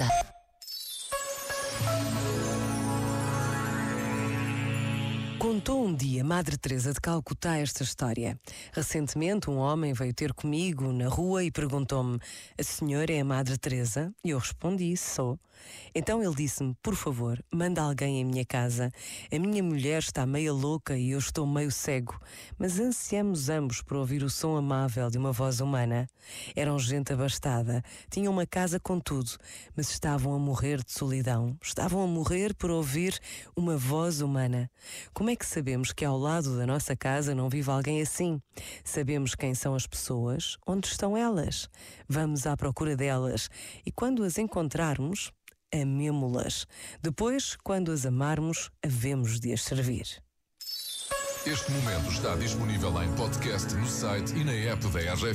Stuttgart. Contou um dia Madre Teresa de Calcutá esta história. Recentemente um homem veio ter comigo na rua e perguntou-me: "A senhora é a Madre Teresa?" E eu respondi: "Sou." Então ele disse-me: "Por favor, manda alguém em minha casa. A minha mulher está meio louca e eu estou meio cego, mas ansiamos ambos por ouvir o som amável de uma voz humana." Eram gente abastada, tinham uma casa com tudo, mas estavam a morrer de solidão. Estavam a morrer por ouvir uma voz humana. Como como é que sabemos que ao lado da nossa casa não vive alguém assim? Sabemos quem são as pessoas, onde estão elas. Vamos à procura delas e quando as encontrarmos, amemo-las. Depois, quando as amarmos, havemos de as servir. Este momento está disponível em podcast no site e na app da RGF.